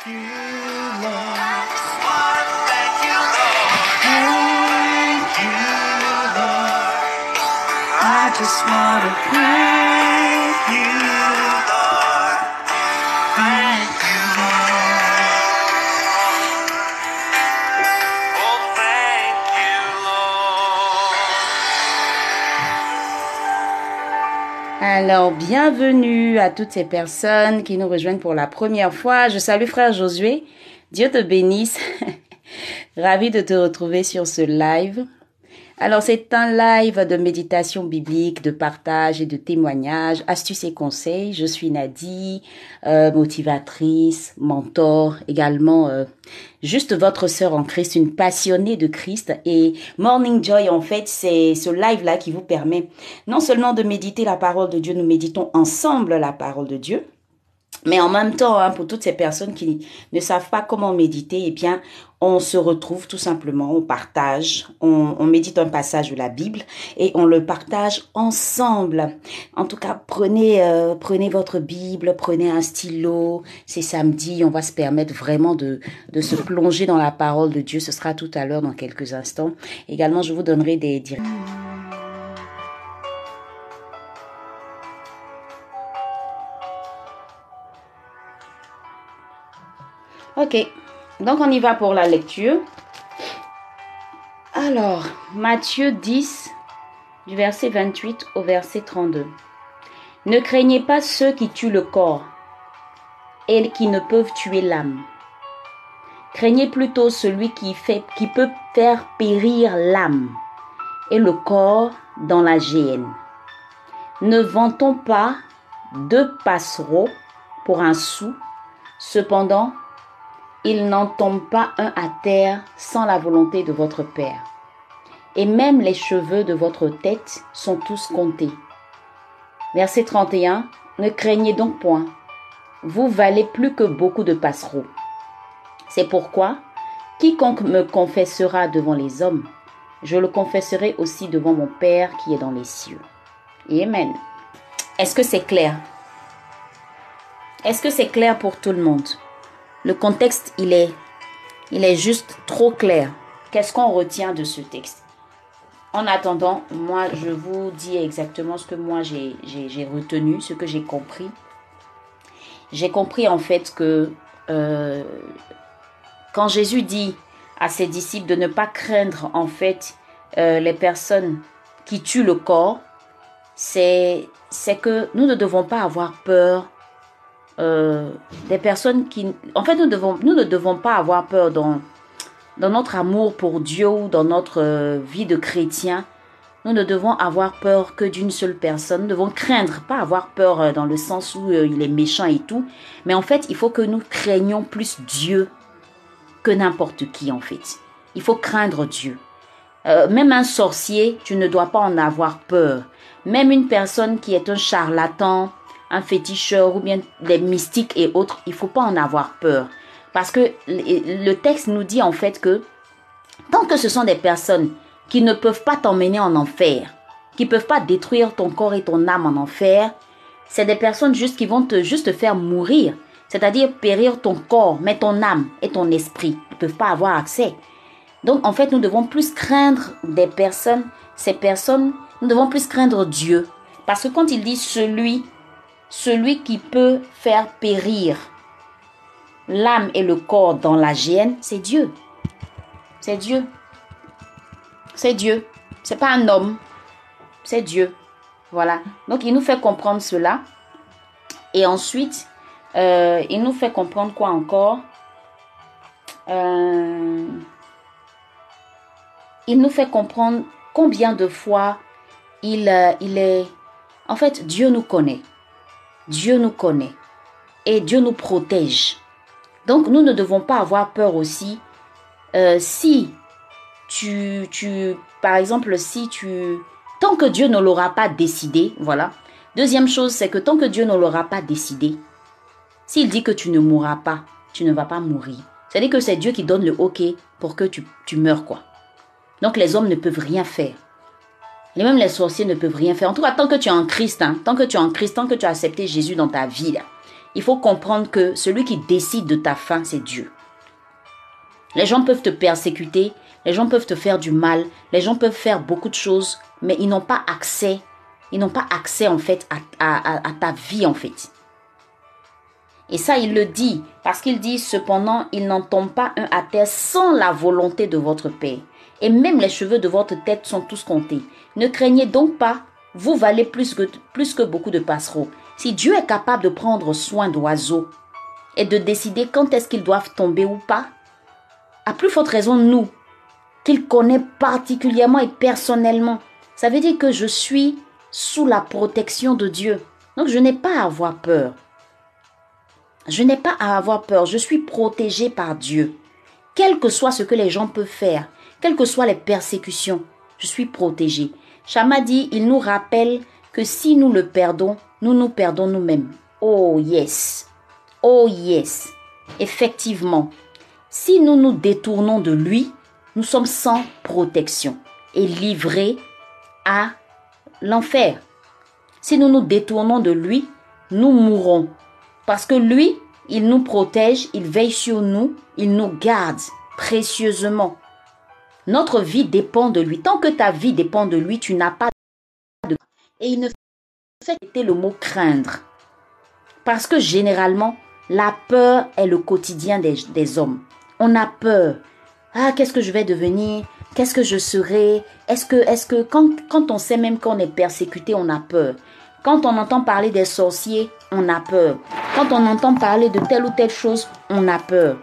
I just wanna pray. Alors, bienvenue à toutes ces personnes qui nous rejoignent pour la première fois. Je salue frère Josué. Dieu te bénisse. Ravi de te retrouver sur ce live. Alors, c'est un live de méditation biblique, de partage et de témoignage, astuces et conseils. Je suis Nadie, euh, motivatrice, mentor, également euh, juste votre sœur en Christ, une passionnée de Christ. Et Morning Joy, en fait, c'est ce live-là qui vous permet non seulement de méditer la parole de Dieu, nous méditons ensemble la parole de Dieu, mais en même temps, hein, pour toutes ces personnes qui ne savent pas comment méditer, eh bien, on se retrouve tout simplement, on partage, on, on, médite un passage de la Bible et on le partage ensemble. En tout cas, prenez, euh, prenez votre Bible, prenez un stylo. C'est samedi, on va se permettre vraiment de, de se plonger dans la parole de Dieu. Ce sera tout à l'heure dans quelques instants. Également, je vous donnerai des directions. Ok, donc on y va pour la lecture. Alors, Matthieu 10, du verset 28 au verset 32. Ne craignez pas ceux qui tuent le corps et qui ne peuvent tuer l'âme. Craignez plutôt celui qui, fait, qui peut faire périr l'âme et le corps dans la géhenne. Ne vantons pas deux passereaux pour un sou, cependant il n'en tombe pas un à terre sans la volonté de votre Père. Et même les cheveux de votre tête sont tous comptés. Verset 31. Ne craignez donc point. Vous valez plus que beaucoup de passereaux. C'est pourquoi, quiconque me confessera devant les hommes, je le confesserai aussi devant mon Père qui est dans les cieux. Amen. Est-ce que c'est clair? Est-ce que c'est clair pour tout le monde? Le contexte, il est, il est juste trop clair. Qu'est-ce qu'on retient de ce texte? En attendant, moi, je vous dis exactement ce que moi j'ai retenu, ce que j'ai compris. J'ai compris en fait que euh, quand Jésus dit à ses disciples de ne pas craindre en fait euh, les personnes qui tuent le corps, c'est que nous ne devons pas avoir peur euh, des personnes qui... En fait, nous, devons, nous ne devons pas avoir peur dans, dans notre amour pour Dieu ou dans notre euh, vie de chrétien. Nous ne devons avoir peur que d'une seule personne. Nous devons craindre, pas avoir peur euh, dans le sens où il est méchant et tout. Mais en fait, il faut que nous craignions plus Dieu que n'importe qui, en fait. Il faut craindre Dieu. même un sorcier, tu ne dois pas en avoir peur. Même une personne qui est un charlatan, un féticheur ou bien des mystiques et autres, il faut pas en avoir peur. Parce que le texte nous dit en fait que tant que ce sont des personnes qui ne peuvent pas t'emmener en enfer, qui peuvent pas détruire ton corps et ton âme en enfer, c'est des personnes juste qui vont te juste faire mourir, c'est-à-dire périr ton corps, mais ton âme et ton esprit ne peuvent pas avoir accès. Donc en fait, nous devons plus craindre des personnes, ces personnes, nous devons plus craindre Dieu. Parce que quand il dit celui celui qui peut faire périr l'âme et le corps dans la géhenne, c'est Dieu. C'est Dieu. C'est Dieu. C'est pas un homme. C'est Dieu. Voilà. Donc il nous fait comprendre cela. Et ensuite, euh, il nous fait comprendre quoi encore? Euh, Il nous fait comprendre combien de fois il, euh, il est... En fait, Dieu nous connaît. Dieu nous connaît et Dieu nous protège. Donc nous ne devons pas avoir peur aussi euh, si tu, tu, par exemple, si tu, tant que Dieu ne l'aura pas décidé, voilà. Deuxième chose, c'est que tant que Dieu ne l'aura pas décidé, s'il dit que tu ne mourras pas, tu ne vas pas mourir. C'est-à-dire que c'est Dieu qui donne le OK pour que tu, tu meurs, quoi. Donc les hommes ne peuvent rien faire. Et même les sorciers ne peuvent rien faire. En tout cas, tant que tu es en Christ, hein, tant que tu es en Christ, tant que tu as accepté Jésus dans ta vie, il faut comprendre que celui qui décide de ta fin, c'est Dieu. Les gens peuvent te persécuter, les gens peuvent te faire du mal, les gens peuvent faire beaucoup de choses, mais ils n'ont pas accès, ils n'ont pas accès en fait à, ta vie en fait. Et ça, il le dit, parce qu'il dit, cependant, il n'en tombe pas un à terre sans la volonté de votre Père. Et même les cheveux de votre tête sont tous comptés. Ne craignez donc pas, vous valez plus que, plus que beaucoup de passereaux. Si Dieu est capable de prendre soin d'oiseaux et de décider quand est-ce qu'ils doivent tomber ou pas, à plus forte raison nous, qu'il connaît particulièrement et personnellement. Ça veut dire que je suis sous la protection de Dieu. Donc je n'ai pas à avoir peur. Je n'ai pas à avoir peur, je suis protégé par Dieu. Quel que soit ce que les gens peuvent faire, quelles que soient les persécutions, je suis protégé. Shama dit, il nous rappelle que si nous le perdons, nous nous perdons nous-mêmes. Oh yes. Oh yes. Effectivement, si nous nous détournons de lui, nous sommes sans protection et livrés à l'enfer. Si nous nous détournons de lui, nous mourrons parce que lui, il nous protège, il veille sur nous, il nous garde précieusement. Notre vie dépend de lui. Tant que ta vie dépend de lui, tu n'as pas de... Et il ne fait que le mot craindre. Parce que généralement, la peur est le quotidien des, hommes. On a peur. Ah, qu'est-ce que je vais devenir? Qu'est-ce que je serai? Est-ce que, est-ce que quand on sait même qu'on est persécuté, on a peur quand on entend parler des sorciers, on a peur. Quand on entend parler de telle ou telle chose, on a peur.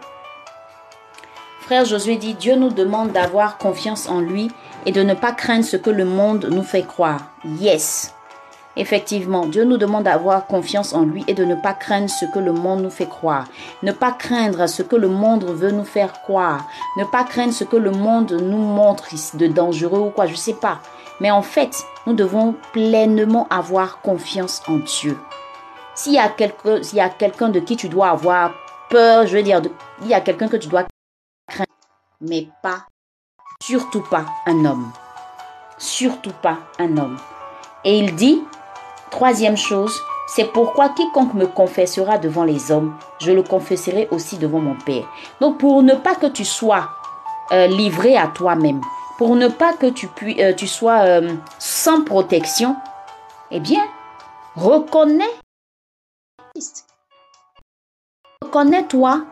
Frère Josué dit, Dieu nous demande d'avoir confiance en lui et de ne pas craindre ce que le monde nous fait croire. Yes. Effectivement, Dieu nous demande d'avoir confiance en lui et de ne pas craindre ce que le monde nous fait croire. Ne pas craindre ce que le monde veut nous faire croire. Ne pas craindre ce que le monde nous montre de dangereux ou quoi, je sais pas. Mais en fait, nous devons pleinement avoir confiance en Dieu. S'il y a quelqu'un de qui tu dois avoir peur, je veux dire, il y a quelqu'un que tu dois mais pas, surtout pas un homme. Surtout pas un homme. Et il dit, troisième chose, c'est pourquoi quiconque me confessera devant les hommes, je le confesserai aussi devant mon Père. Donc pour ne pas que tu sois euh, livré à toi-même, pour ne pas que tu, euh, tu sois euh, sans protection, eh bien, reconnais. Reconnais-toi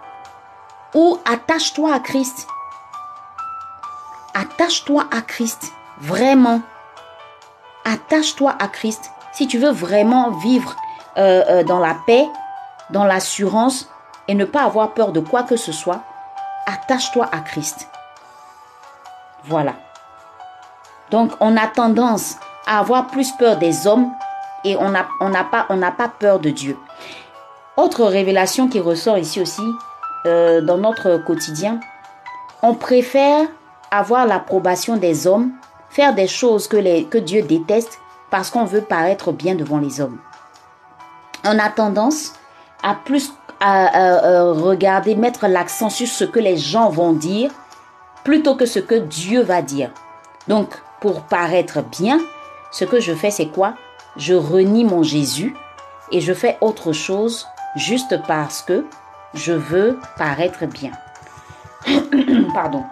ou attache-toi à Christ. Attache-toi à Christ, vraiment. Attache-toi à Christ. Si tu veux vraiment vivre euh, dans la paix, dans l'assurance et ne pas avoir peur de quoi que ce soit, attache-toi à Christ. Voilà. Donc, on a tendance à avoir plus peur des hommes et on n'a pas peur de Dieu. Autre révélation qui ressort ici aussi euh, dans notre quotidien, on préfère avoir l'approbation des hommes, faire des choses que, Dieu déteste parce qu'on veut paraître bien devant les hommes. On a tendance à plus à, regarder, mettre l'accent sur ce que les gens vont dire plutôt que ce que Dieu va dire. Donc, pour paraître bien, ce que je fais, c'est quoi? Je renie mon Jésus et je fais autre chose juste parce que je veux paraître bien. Pardon.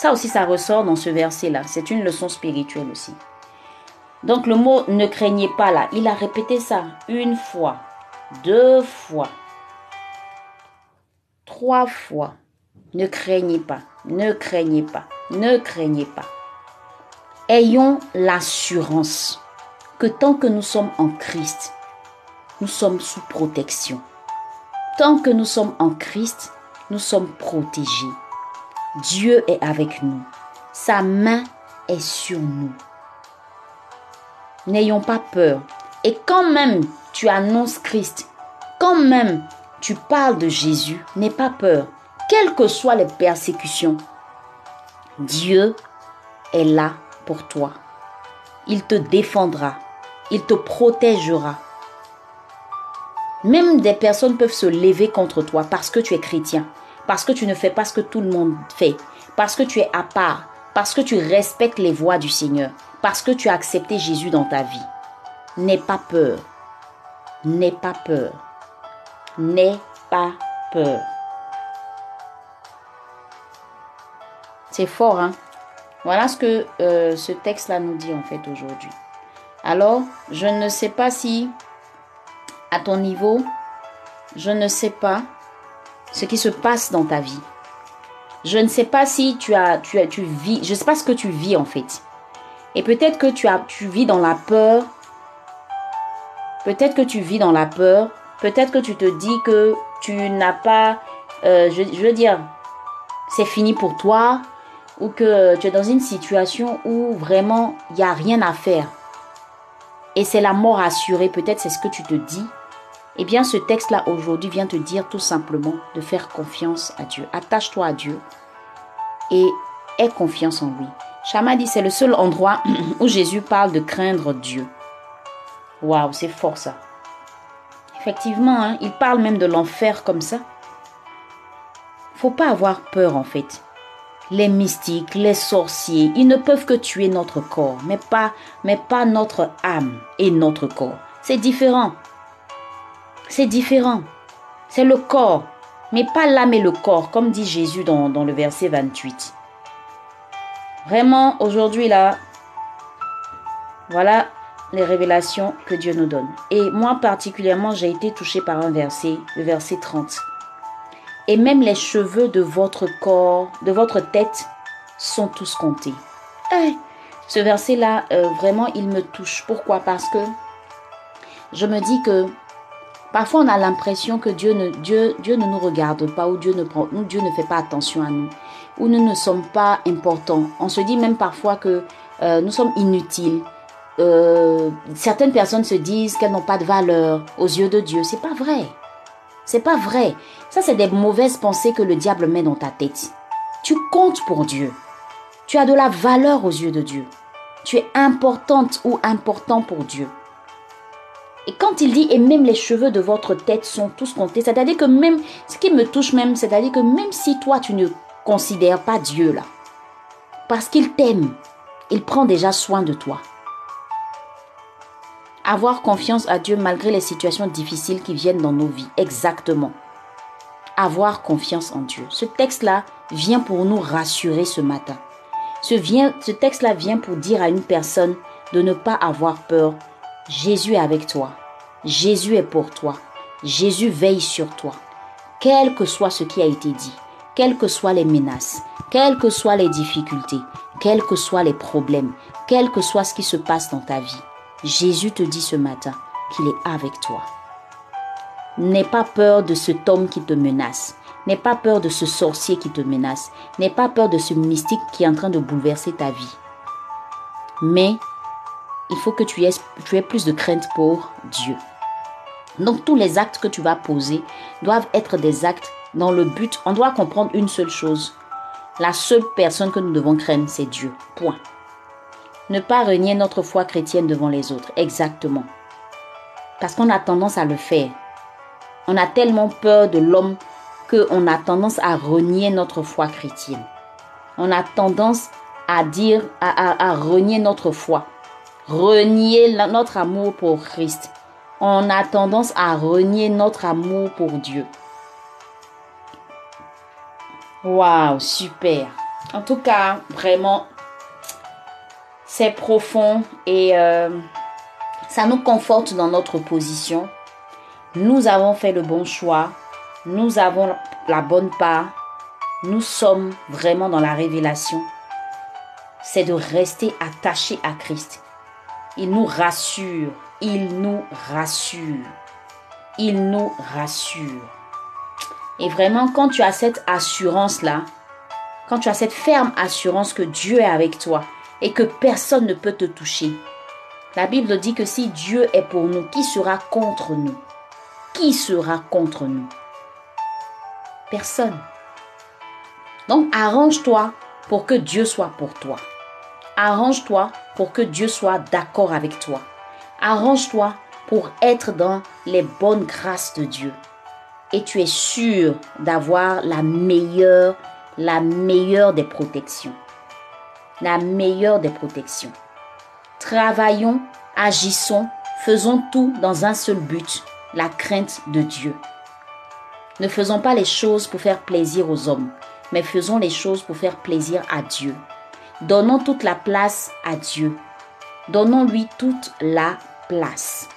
Ça aussi, ça ressort dans ce verset-là. C'est une leçon spirituelle aussi. Donc le mot ne craignez pas là, il a répété ça une fois, deux fois, trois fois. Ne craignez pas, ne craignez pas, ne craignez pas. Ayons l'assurance que tant que nous sommes en Christ, nous sommes sous protection. Tant que nous sommes en Christ, nous sommes protégés. Dieu est avec nous. Sa main est sur nous. N'ayons pas peur. Et quand même tu annonces Christ, quand même tu parles de Jésus, n'aie pas peur quelles que soient les persécutions, Dieu est là pour toi. Il te défendra. Il te protégera. Même des personnes peuvent se lever contre toi parce que tu es chrétien, parce que tu ne fais pas ce que tout le monde fait, parce que tu es à part, parce que tu respectes les voies du Seigneur, parce que tu as accepté Jésus dans ta vie. N'aie pas peur. N'aie pas peur. N'aie pas peur. C'est fort, hein? Voilà ce que euh, ce texte-là nous dit en fait aujourd'hui. Alors, je ne sais pas si, à ton niveau, je ne sais pas ce qui se passe dans ta vie. Je ne sais pas si tu as, tu as, tu vis, je ne sais pas ce que tu vis en fait. Et peut-être que tu as, tu vis dans la peur. Peut-être que tu vis dans la peur. Peut-être que tu te dis que tu n'as pas, euh, je, veux dire, c'est fini pour toi, ou que tu es dans une situation où vraiment il n'y a rien à faire. Et c'est la mort assurée, peut-être c'est ce que tu te dis. Eh bien, ce texte-là aujourd'hui vient te dire tout simplement de faire confiance à Dieu. Attache-toi à Dieu et aie confiance en lui. Chama dit c'est le seul endroit où Jésus parle de craindre Dieu. Waouh, c'est fort ça. Effectivement, hein, il parle même de l'enfer comme ça. Faut pas avoir peur en fait. Les mystiques, les sorciers, ils ne peuvent que tuer notre corps, mais pas, mais pas notre âme et notre corps. C'est différent. C'est différent. C'est le corps, mais pas l'âme et le corps, comme dit Jésus dans, le verset 28. Vraiment, aujourd'hui, là, voilà les révélations que Dieu nous donne. Et moi, particulièrement, j'ai été touchée par un verset, le verset 30. Et même les cheveux de votre corps, de votre tête, sont tous comptés. Eh, ce verset-là, euh, vraiment, il me touche. Pourquoi? Parce que je me dis que parfois on a l'impression que Dieu ne, Dieu, Dieu ne nous regarde pas ou Dieu ne, prend, ou Dieu ne fait pas attention à nous ou nous ne sommes pas importants. On se dit même parfois que euh, nous sommes inutiles. Euh, certaines personnes se disent qu'elles n'ont pas de valeur aux yeux de Dieu. C'est pas vrai. C'est pas vrai. Ça, c'est des mauvaises pensées que le diable met dans ta tête. Tu comptes pour Dieu. Tu as de la valeur aux yeux de Dieu. Tu es importante ou important pour Dieu. Et quand il dit, et même les cheveux de votre tête sont tous comptés, c'est-à-dire que même, ce qui me touche même, c'est-à-dire que même si toi, tu ne considères pas Dieu là, parce qu'il t'aime, il prend déjà soin de toi. Avoir confiance à Dieu malgré les situations difficiles qui viennent dans nos vies, exactement. Avoir confiance en Dieu. Ce texte-là vient pour nous rassurer ce matin. Ce, ce texte-là vient pour dire à une personne de ne pas avoir peur. Jésus est avec toi. Jésus est pour toi. Jésus veille sur toi. Quel que soit ce qui a été dit, quelles que soient les menaces, quelles que soient les difficultés, quels que soient les problèmes, quel que soit ce qui se passe dans ta vie, Jésus te dit ce matin qu'il est avec toi. N'aie pas peur de cet homme qui te menace. N'aie pas peur de ce sorcier qui te menace. N'aie pas peur de ce mystique qui est en train de bouleverser ta vie. Mais il faut que tu aies, tu aies plus de crainte pour Dieu. Donc tous les actes que tu vas poser doivent être des actes dans le but. On doit comprendre une seule chose. La seule personne que nous devons craindre, c'est Dieu. Point. Ne pas renier notre foi chrétienne devant les autres. Exactement. Parce qu'on a tendance à le faire. On a tellement peur de l'homme qu'on a tendance à renier notre foi chrétienne. On a tendance à dire, à, renier notre foi. Renier notre amour pour Christ. On a tendance à renier notre amour pour Dieu. Waouh, super. En tout cas, vraiment, c'est profond et euh, ça nous conforte dans notre position. Nous avons fait le bon choix. Nous avons la bonne part. Nous sommes vraiment dans la révélation. C'est de rester attaché à Christ. Il nous rassure. Il nous rassure. Il nous rassure. Et vraiment, quand tu as cette assurance-là, quand tu as cette ferme assurance que Dieu est avec toi, et que personne ne peut te toucher. La Bible dit que si Dieu est pour nous, qui sera contre nous? Qui sera contre nous? Personne. Donc arrange-toi pour que Dieu soit pour toi. Arrange-toi pour que Dieu soit d'accord avec toi. Arrange-toi pour être dans les bonnes grâces de Dieu. Et tu es sûr d'avoir la meilleure, la meilleure des protections la meilleure des protections. Travaillons, agissons, faisons tout dans un seul but, la crainte de Dieu. Ne faisons pas les choses pour faire plaisir aux hommes, mais faisons les choses pour faire plaisir à Dieu. Donnons toute la place à Dieu. Donnons-lui toute la place.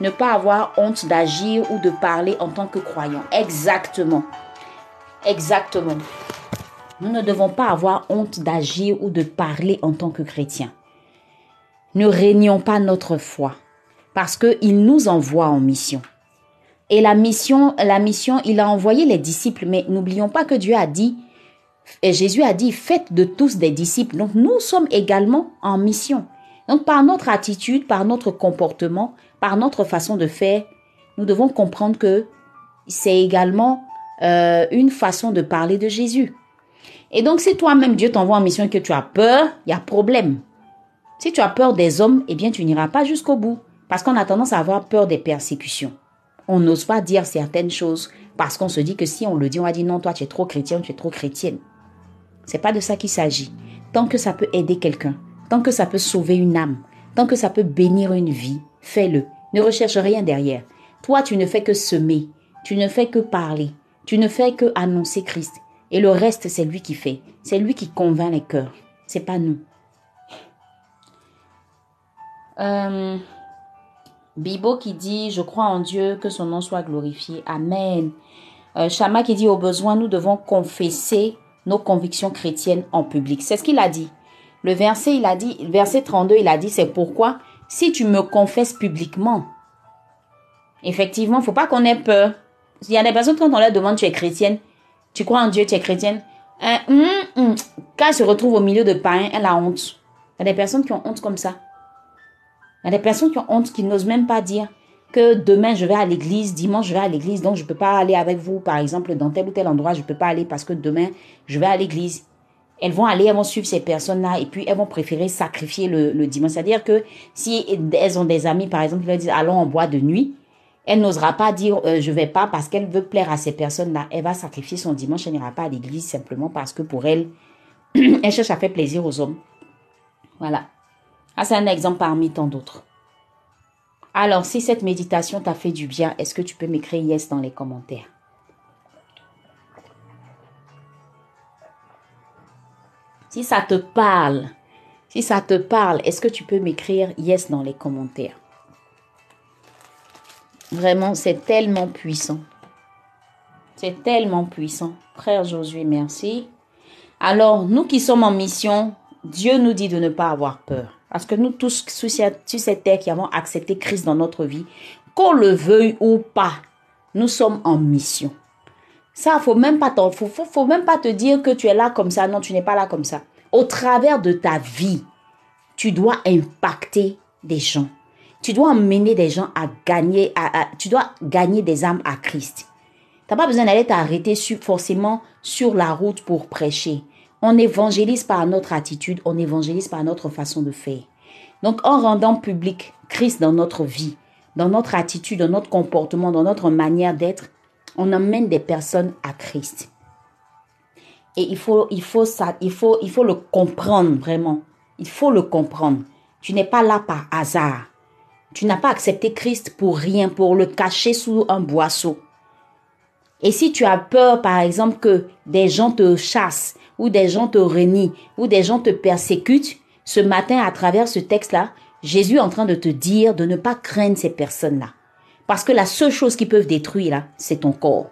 Ne pas avoir honte d'agir ou de parler en tant que croyant. Exactement. Exactement. Nous ne devons pas avoir honte d'agir ou de parler en tant que chrétien. Ne régnons pas notre foi parce qu'il nous envoie en mission. Et la mission, la mission, il a envoyé les disciples, mais n'oublions pas que Dieu a dit, et Jésus a dit, faites de tous des disciples. Donc nous sommes également en mission. Donc par notre attitude, par notre comportement, par notre façon de faire, nous devons comprendre que c'est également euh, une façon de parler de Jésus. Et donc si toi-même Dieu t'envoie en mission et que tu as peur, il y a problème. Si tu as peur des hommes, eh bien tu n'iras pas jusqu'au bout. Parce qu'on a tendance à avoir peur des persécutions. On n'ose pas dire certaines choses parce qu'on se dit que si on le dit, on va dire non, toi tu es trop chrétien, tu es trop chrétienne. C'est pas de ça qu'il s'agit. Tant que ça peut aider quelqu'un, tant que ça peut sauver une âme, tant que ça peut bénir une vie, fais-le. Ne recherche rien derrière. Toi, tu ne fais que semer, tu ne fais que parler, tu ne fais que annoncer Christ. Et le reste, c'est lui qui fait. C'est lui qui convainc les cœurs. C'est pas nous. Euh, Bibo qui dit Je crois en Dieu, que son nom soit glorifié. Amen. Euh, Shama qui dit Au besoin, nous devons confesser nos convictions chrétiennes en public. C'est ce qu'il a dit. Le verset, il a dit, verset 32, il a dit C'est pourquoi, si tu me confesses publiquement, effectivement, il faut pas qu'on ait peur. Il y a des personnes, quand on leur demande Tu es chrétienne, tu crois en Dieu, tu es chrétienne. Hein, hum, hum. Quand elle se retrouve au milieu de païens, elle a honte. Il y a des personnes qui ont honte comme ça. Il y a des personnes qui ont honte, qui n'osent même pas dire que demain je vais à l'église, dimanche je vais à l'église, donc je ne peux pas aller avec vous, par exemple, dans tel ou tel endroit, je ne peux pas aller parce que demain je vais à l'église. Elles vont aller, elles vont suivre ces personnes-là et puis elles vont préférer sacrifier le, dimanche. C'est-à-dire que si elles ont des amis, par exemple, qui leur disent allons en bois de nuit, elle n'osera pas dire je euh, je vais pas parce qu'elle veut plaire à ces personnes-là. Elle va sacrifier son dimanche, elle n'ira pas à l'église simplement parce que pour elle, elle cherche à faire plaisir aux hommes. Voilà. Ah, c'est un exemple parmi tant d'autres. Alors, si cette méditation t'a fait du bien, est-ce que tu peux m'écrire yes dans les commentaires? Si ça te parle, si ça te parle, est-ce que tu peux m'écrire yes dans les commentaires? Vraiment, c'est tellement puissant. C'est tellement puissant. Frère Josué, merci. Alors, nous qui sommes en mission, Dieu nous dit de ne pas avoir peur. Parce que nous tous, sur cette terre qui avons accepté Christ dans notre vie, qu'on le veuille ou pas, nous sommes en mission. Ça, faut même pas faut, faut, même pas te dire que tu es là comme ça. Non, tu n'es pas là comme ça. Au travers de ta vie, tu dois impacter des gens. Tu dois emmener des gens à gagner, à, tu dois gagner des âmes à Christ. Tu n'as pas besoin d'aller t'arrêter forcément sur la route pour prêcher. On évangélise par notre attitude, on évangélise par notre façon de faire. Donc en rendant public Christ dans notre vie, dans notre attitude, dans notre comportement, dans notre manière d'être, on emmène des personnes à Christ. Et il faut, il faut ça, il faut, il faut le comprendre vraiment. Il faut le comprendre. Tu n'es pas là par hasard. Tu n'as pas accepté Christ pour rien, pour le cacher sous un boisseau. Et si tu as peur, par exemple, que des gens te chassent, ou des gens te renient, ou des gens te persécutent, ce matin, à travers ce texte-là, Jésus est en train de te dire de ne pas craindre ces personnes-là. Parce que la seule chose qu'ils peuvent détruire, là, c'est ton corps.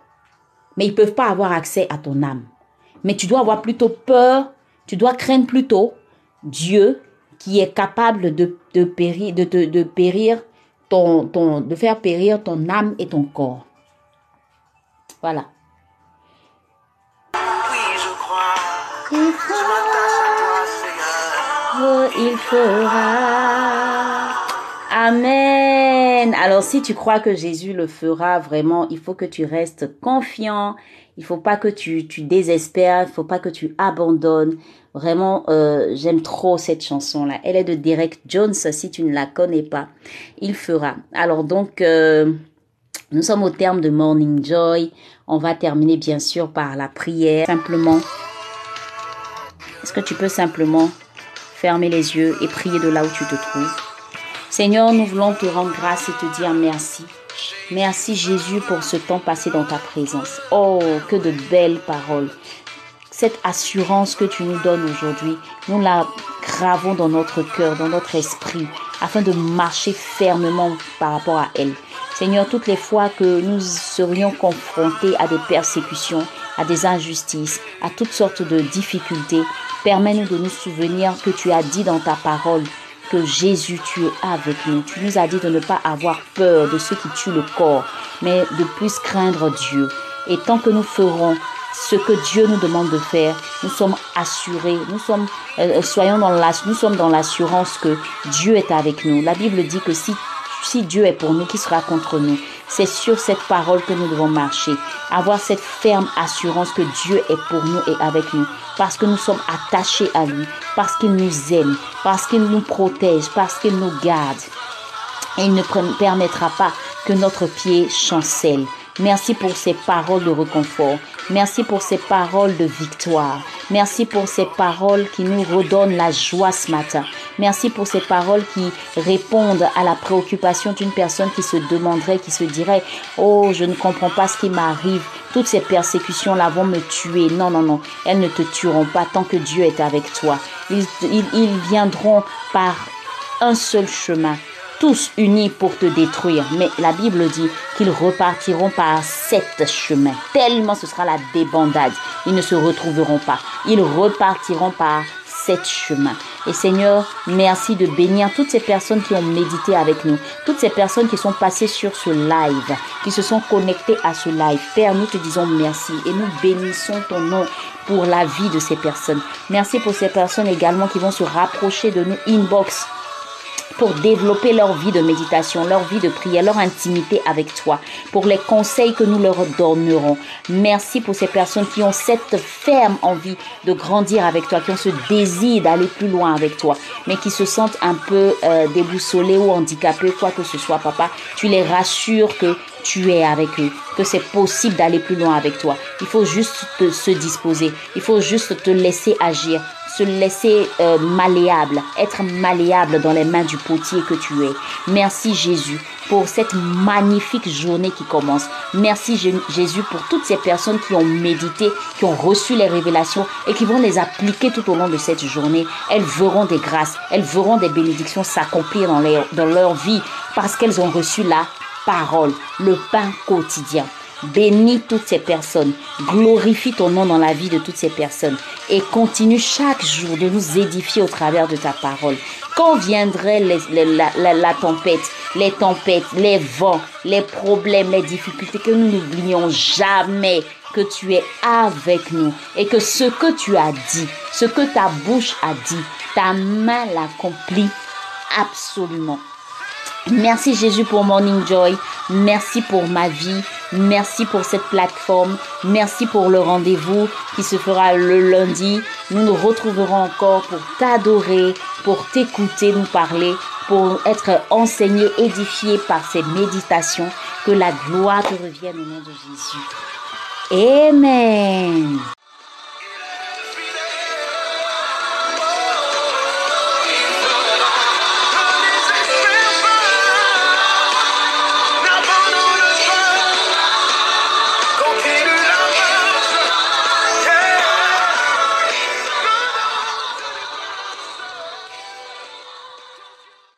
Mais ils peuvent pas avoir accès à ton âme. Mais tu dois avoir plutôt peur, tu dois craindre plutôt Dieu qui est capable de, de périr, de, de périr ton, ton, de faire périr ton âme et ton corps. Voilà. Il fera. il fera. Amen. Alors si tu crois que Jésus le fera vraiment, il faut que tu restes confiant. Il faut pas que tu, tu désespères. Il faut pas que tu abandonnes. Vraiment, euh, j'aime trop cette chanson-là. Elle est de Derek Jones. Si tu ne la connais pas, il fera. Alors donc, euh, nous sommes au terme de Morning Joy. On va terminer bien sûr par la prière. Simplement, est-ce que tu peux simplement fermer les yeux et prier de là où tu te trouves? Seigneur, nous voulons te rendre grâce et te dire merci. Merci Jésus pour ce temps passé dans ta présence. Oh, que de belles paroles. Cette assurance que tu nous donnes aujourd'hui, nous la gravons dans notre cœur, dans notre esprit, afin de marcher fermement par rapport à elle. Seigneur, toutes les fois que nous serions confrontés à des persécutions, à des injustices, à toutes sortes de difficultés, permets-nous de nous souvenir que tu as dit dans ta parole que Jésus, tu es avec nous. Tu nous as dit de ne pas avoir peur de ceux qui tuent le corps, mais de plus craindre Dieu. Et tant que nous ferons ce que Dieu nous demande de faire, nous sommes assurés, nous sommes, euh, soyons dans la, nous sommes dans l'assurance que Dieu est avec nous. La Bible dit que si, si Dieu est pour nous, qui sera contre nous C'est sur cette parole que nous devons marcher, avoir cette ferme assurance que Dieu est pour nous et avec nous, parce que nous sommes attachés à lui, parce qu'il nous aime, parce qu'il nous protège, parce qu'il nous garde. Et il ne permettra pas que notre pied chancelle. Merci pour ces paroles de réconfort. Merci pour ces paroles de victoire. Merci pour ces paroles qui nous redonnent la joie ce matin. Merci pour ces paroles qui répondent à la préoccupation d'une personne qui se demanderait, qui se dirait, oh, je ne comprends pas ce qui m'arrive. Toutes ces persécutions-là vont me tuer. Non, non, non. Elles ne te tueront pas tant que Dieu est avec toi. Ils, viendront par un seul chemin tous unis pour te détruire. Mais la Bible dit qu'ils repartiront par sept chemins. Tellement ce sera la débandade. Ils ne se retrouveront pas. Ils repartiront par sept. Et Seigneur, merci de bénir toutes ces personnes qui ont médité avec nous, toutes ces personnes qui sont passées sur ce live, qui se sont connectées à ce live. Père, nous te disons merci et nous bénissons ton nom pour la vie de ces personnes. Merci pour ces personnes également qui vont se rapprocher de nous inbox pour développer leur vie de méditation, leur vie de prière, leur intimité avec toi, pour les conseils que nous leur donnerons. Merci pour ces personnes qui ont cette ferme envie de grandir avec toi, qui ont ce désir d'aller plus loin avec toi, mais qui se sentent un peu euh, déboussolés ou handicapés, quoi que ce soit, papa. Tu les rassures que tu es avec eux, que c'est possible d'aller plus loin avec toi. Il faut juste te, se disposer, il faut juste te laisser agir, se laisser euh, malléable, être malléable dans les mains du potier que tu es. Merci Jésus pour cette magnifique journée qui commence. Merci Jésus pour toutes ces personnes qui ont médité, qui ont reçu les révélations et qui vont les appliquer tout au long de cette journée. Elles verront des grâces, elles verront des bénédictions s'accomplir dans, dans leur vie parce qu'elles ont reçu la parole, le pain quotidien. Bénis toutes ces personnes. Glorifie ton nom dans la vie de toutes ces personnes. Et continue chaque jour de nous édifier au travers de ta parole. Quand viendrait la, tempête, les tempêtes, les vents, les problèmes, les difficultés, que nous n'oublions jamais que tu es avec nous et que ce que tu as dit, ce que ta bouche a dit, ta main l'accomplit absolument. Merci Jésus pour Morning Joy. Merci pour ma vie. Merci pour cette plateforme. Merci pour le rendez-vous qui se fera le lundi. Nous nous retrouverons encore pour t'adorer, pour t'écouter, nous parler, pour être enseignés, édifiés par ces méditations. Que la gloire te revienne au nom de Jésus. Amen.